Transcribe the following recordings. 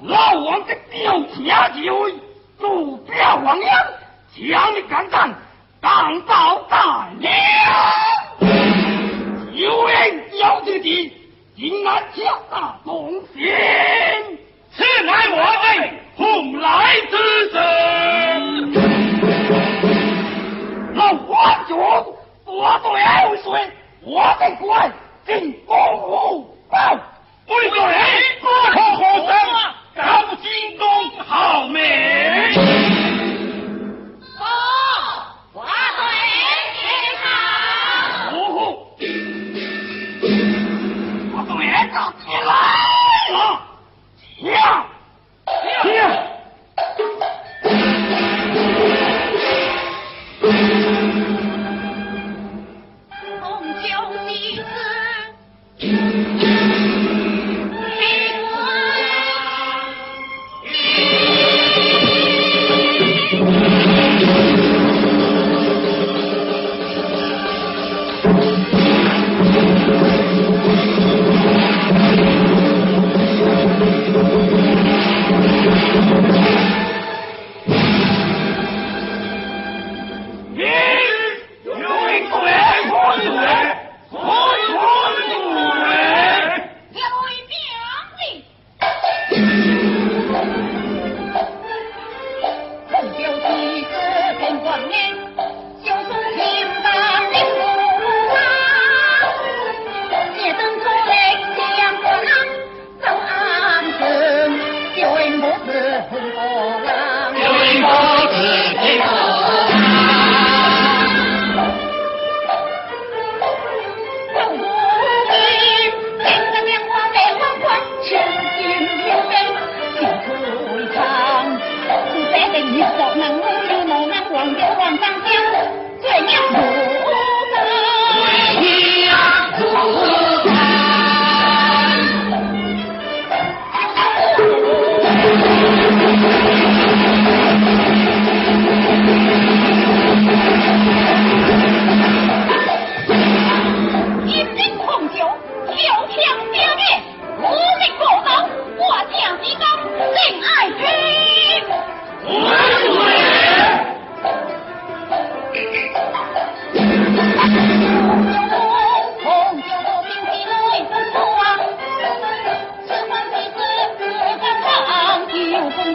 老王的表姐就会做表王英，请你赶紧当到大营。有兵有志之，今来七下东行，此乃我辈红来之神。老王长，我对后说，我的官，进高武。报，为着你不可和声。张金公好。名好。我对你好。呜呼我来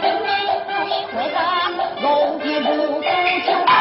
兵兵不亏，龙天不伏秋。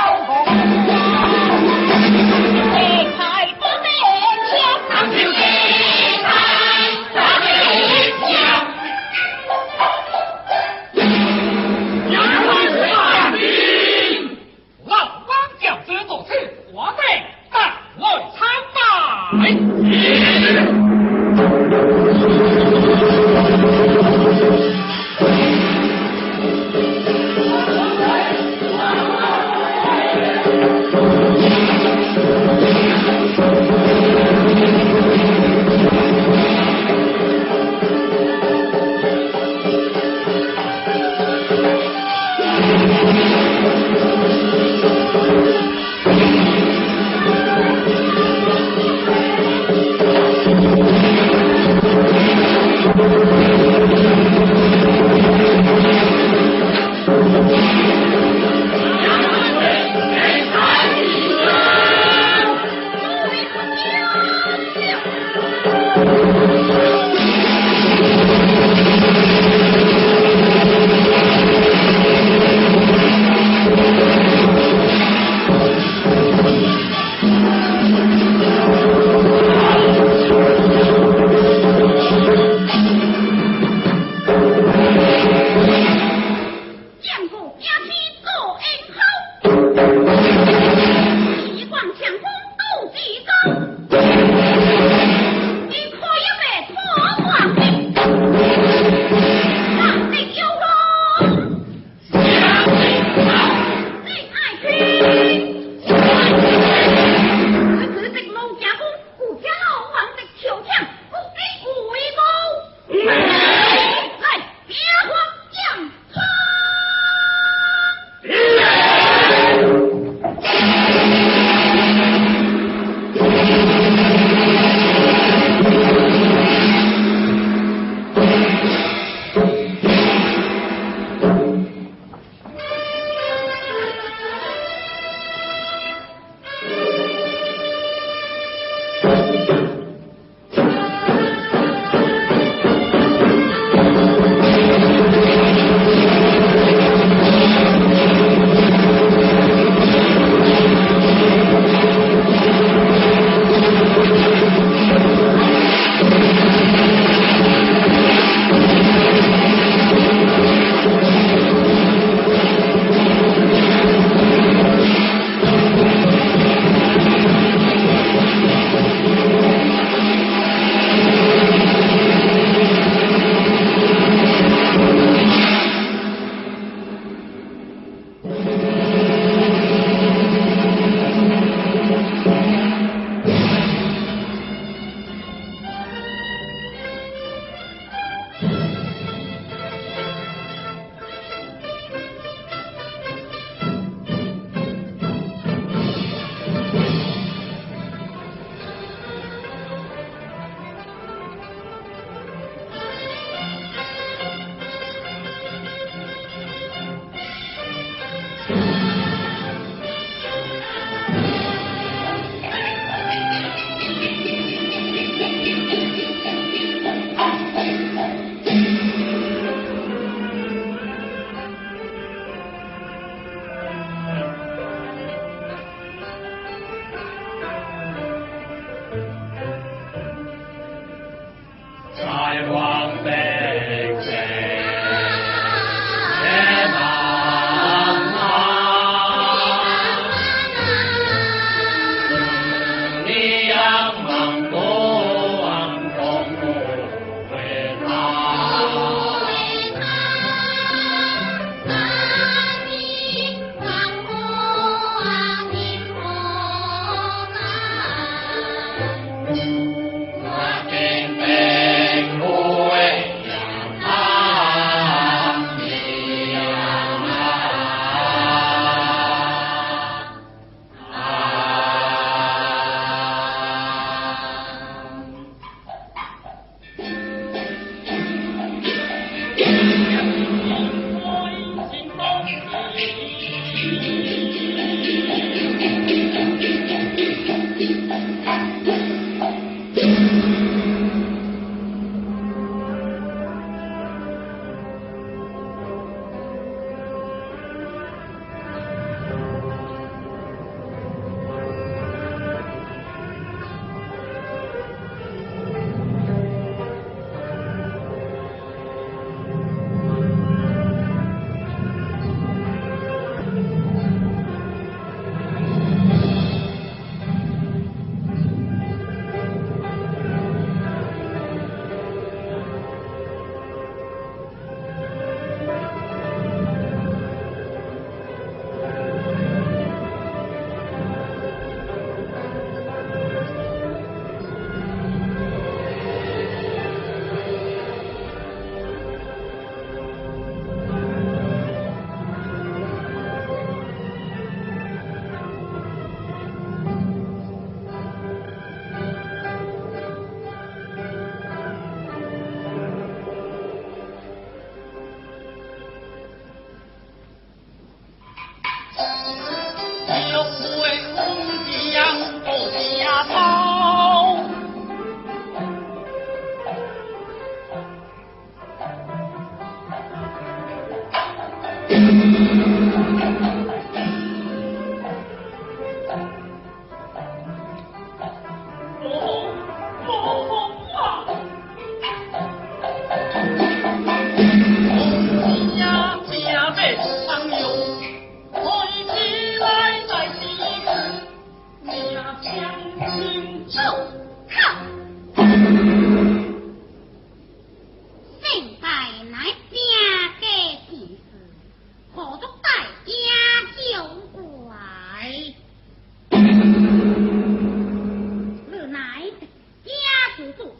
住动，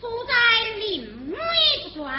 所在林妹之庄。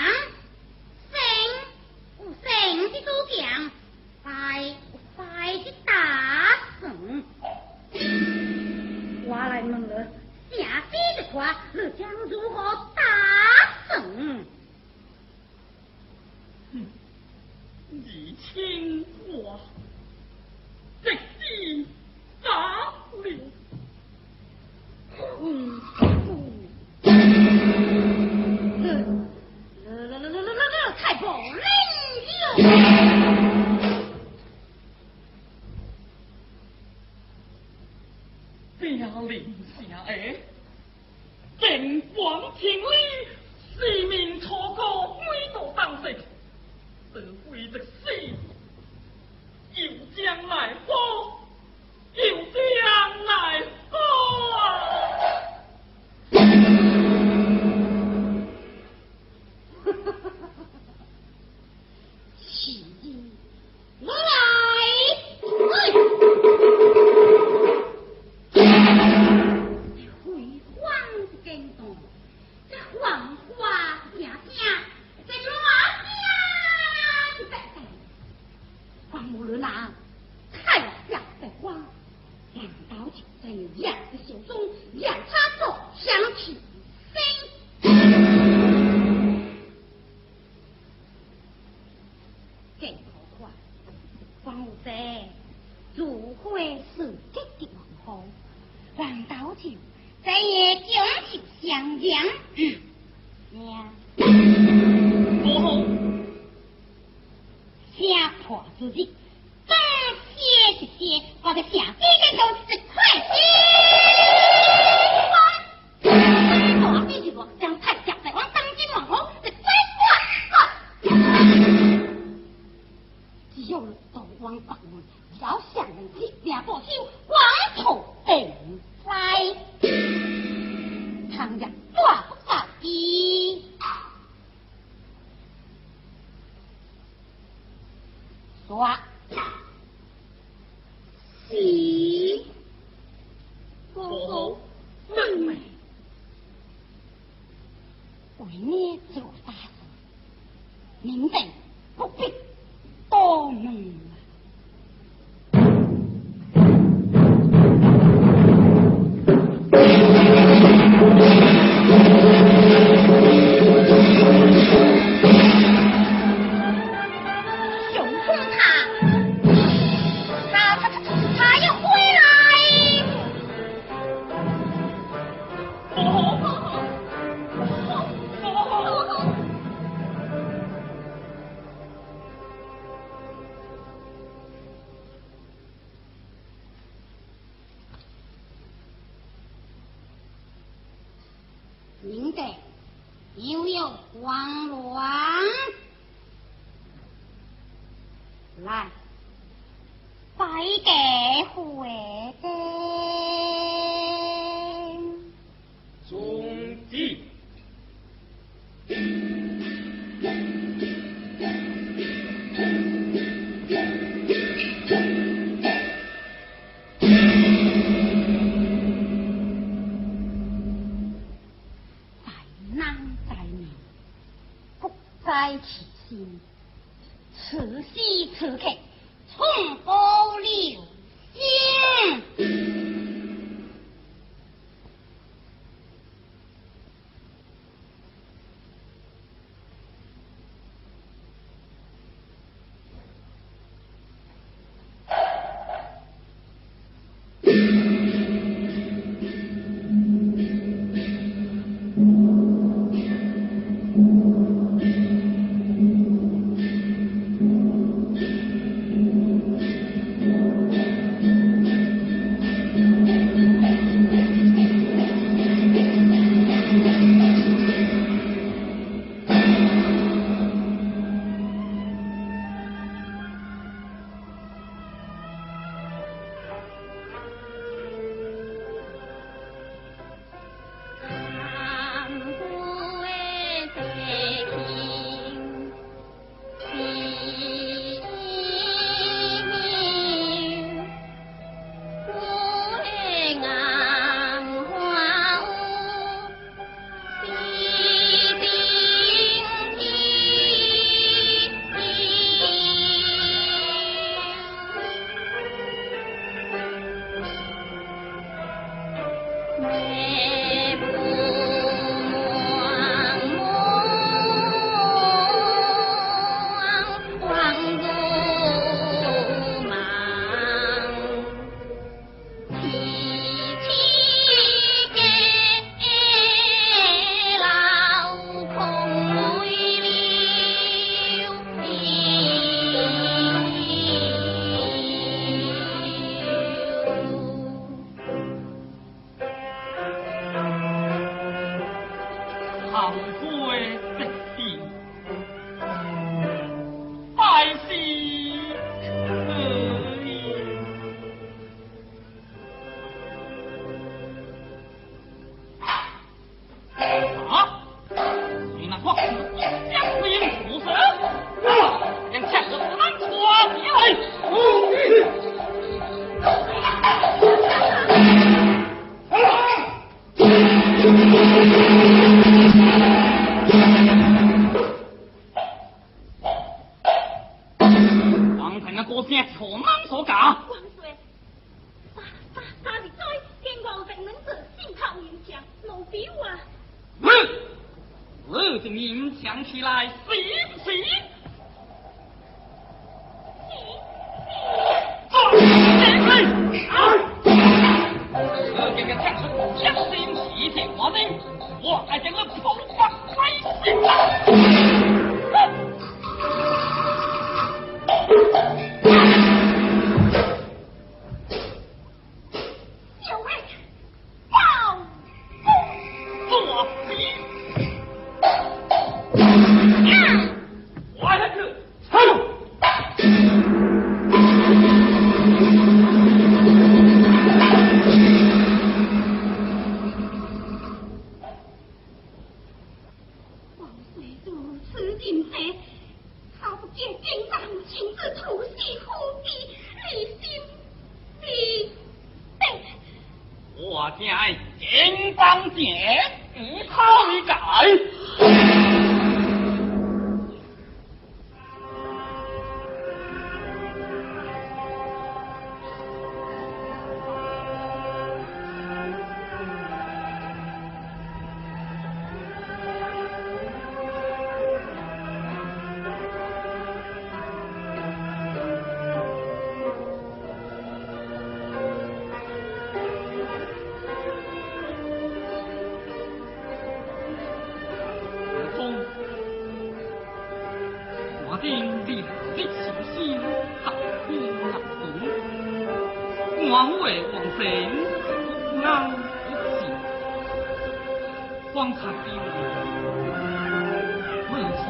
母女俩太阳两在哇，两刀就在两个手中，两叉座响起。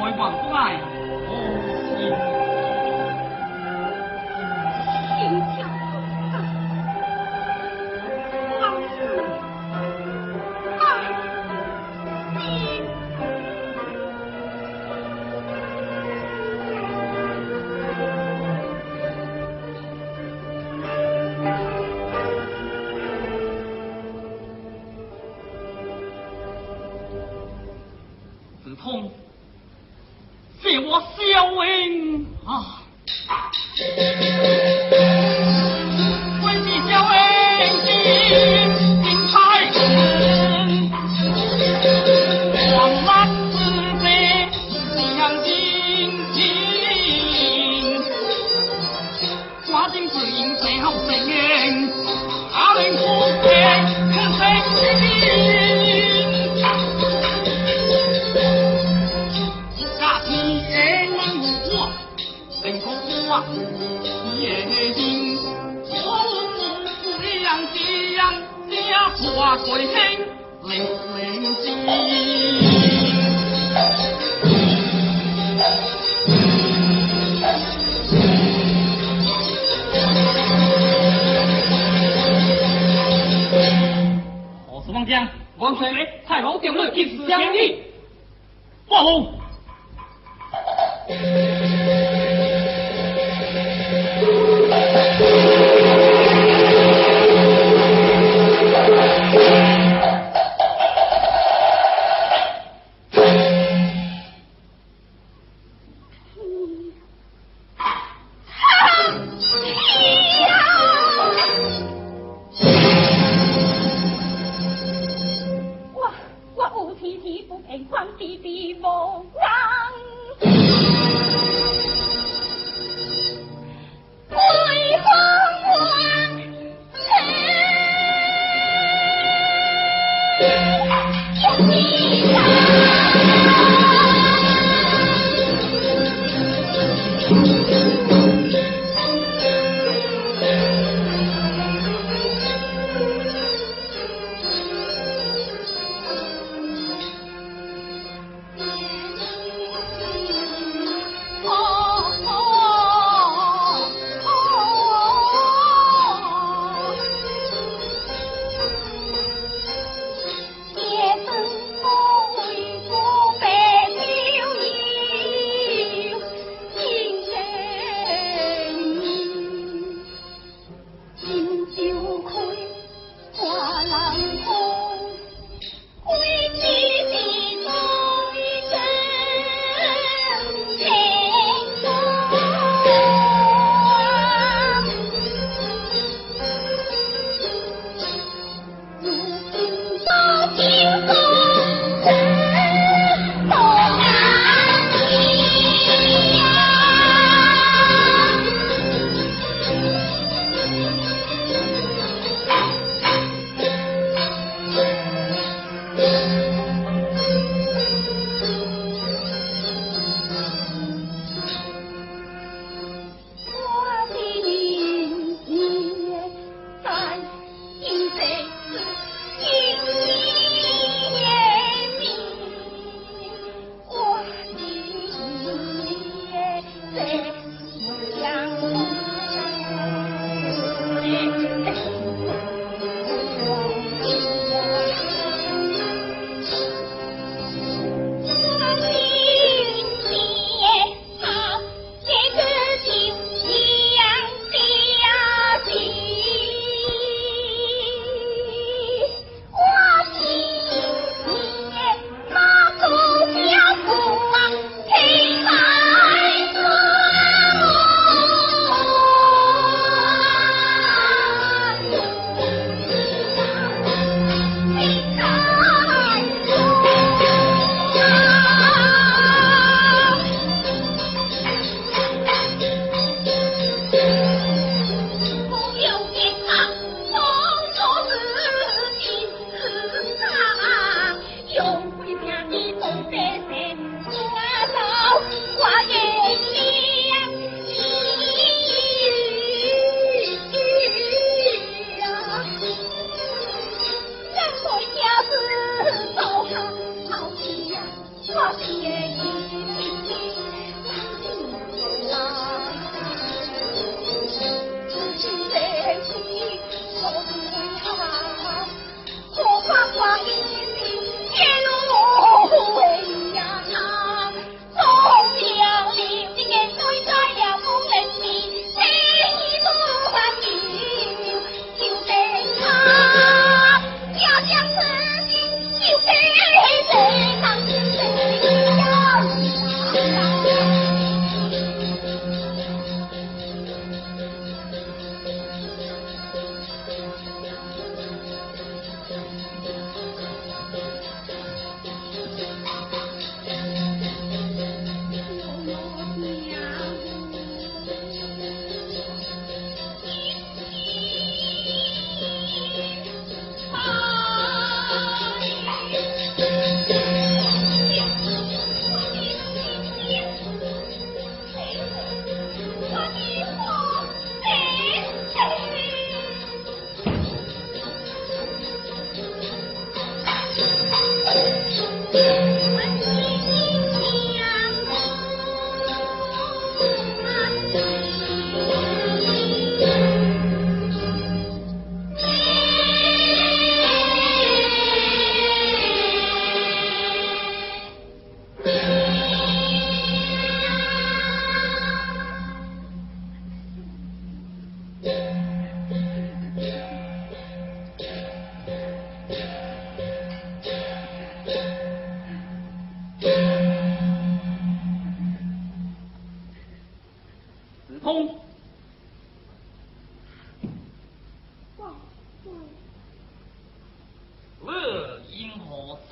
爱往不来我不王将，万岁！太后定了金丝相依，万。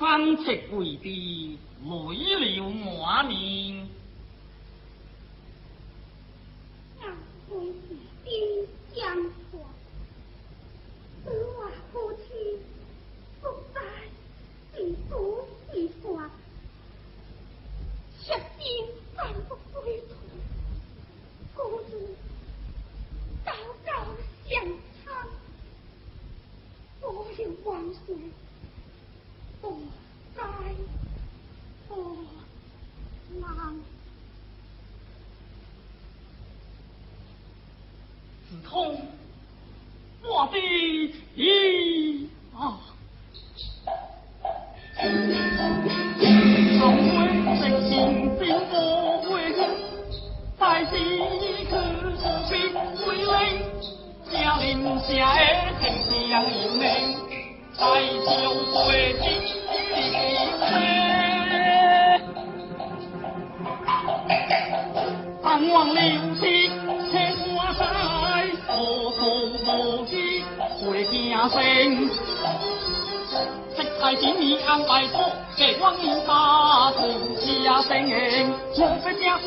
翻席回地，没了画面。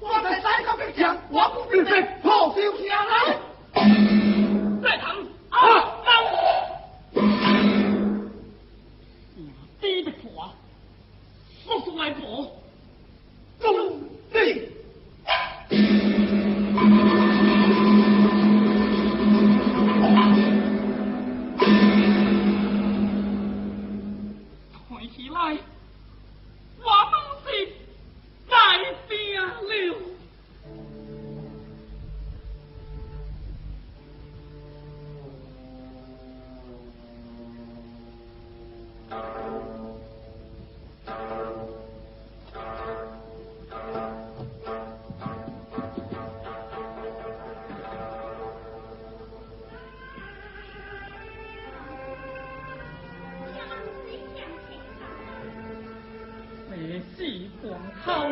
我的三个兵将，我不必被破旧下来。好，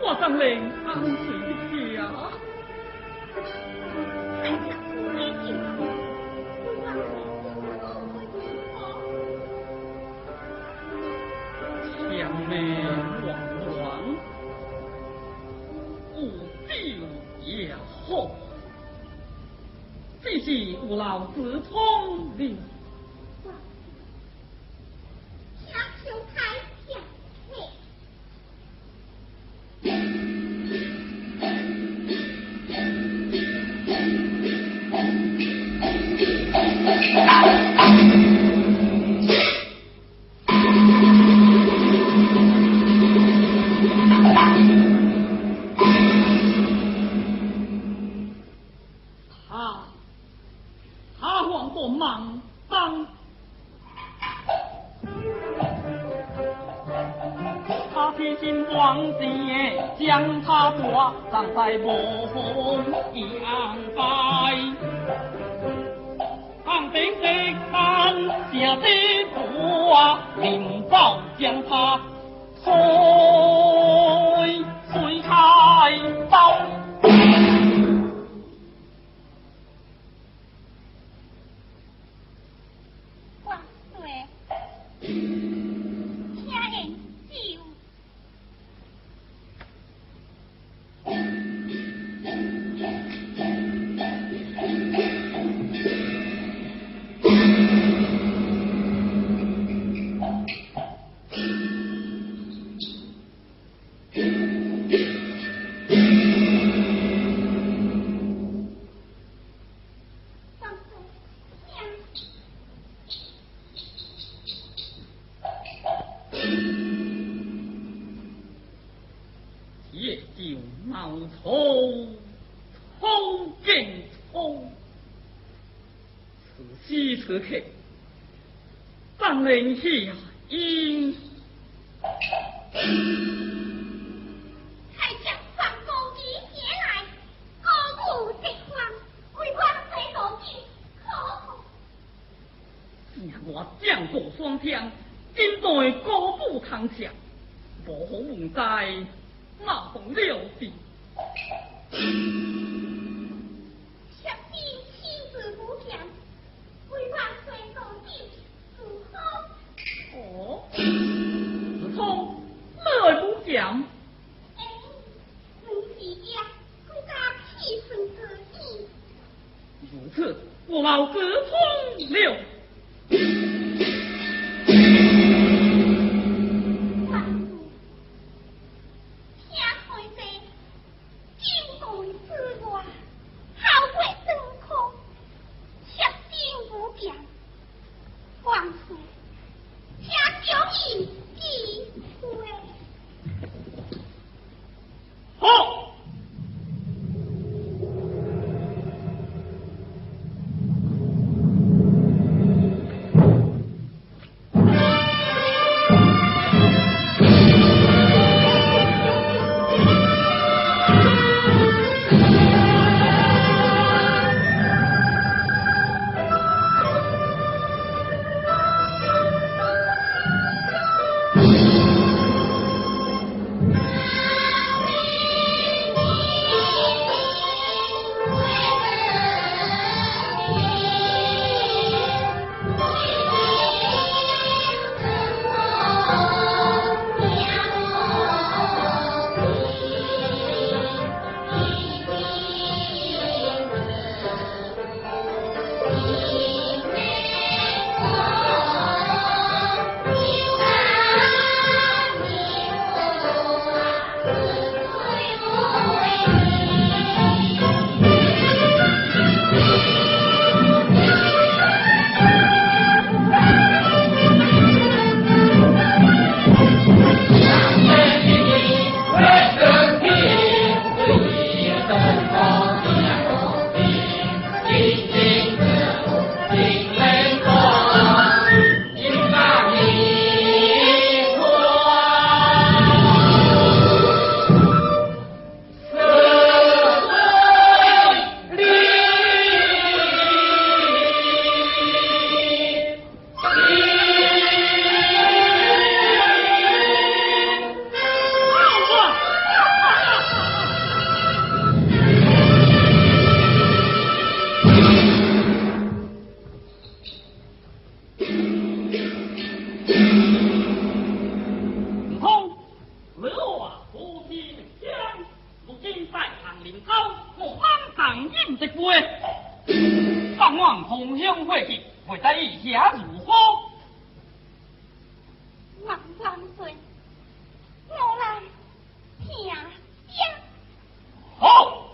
我当令安睡觉。将他拖放望红乡回去，会在一下如何？万万岁，我来听。好。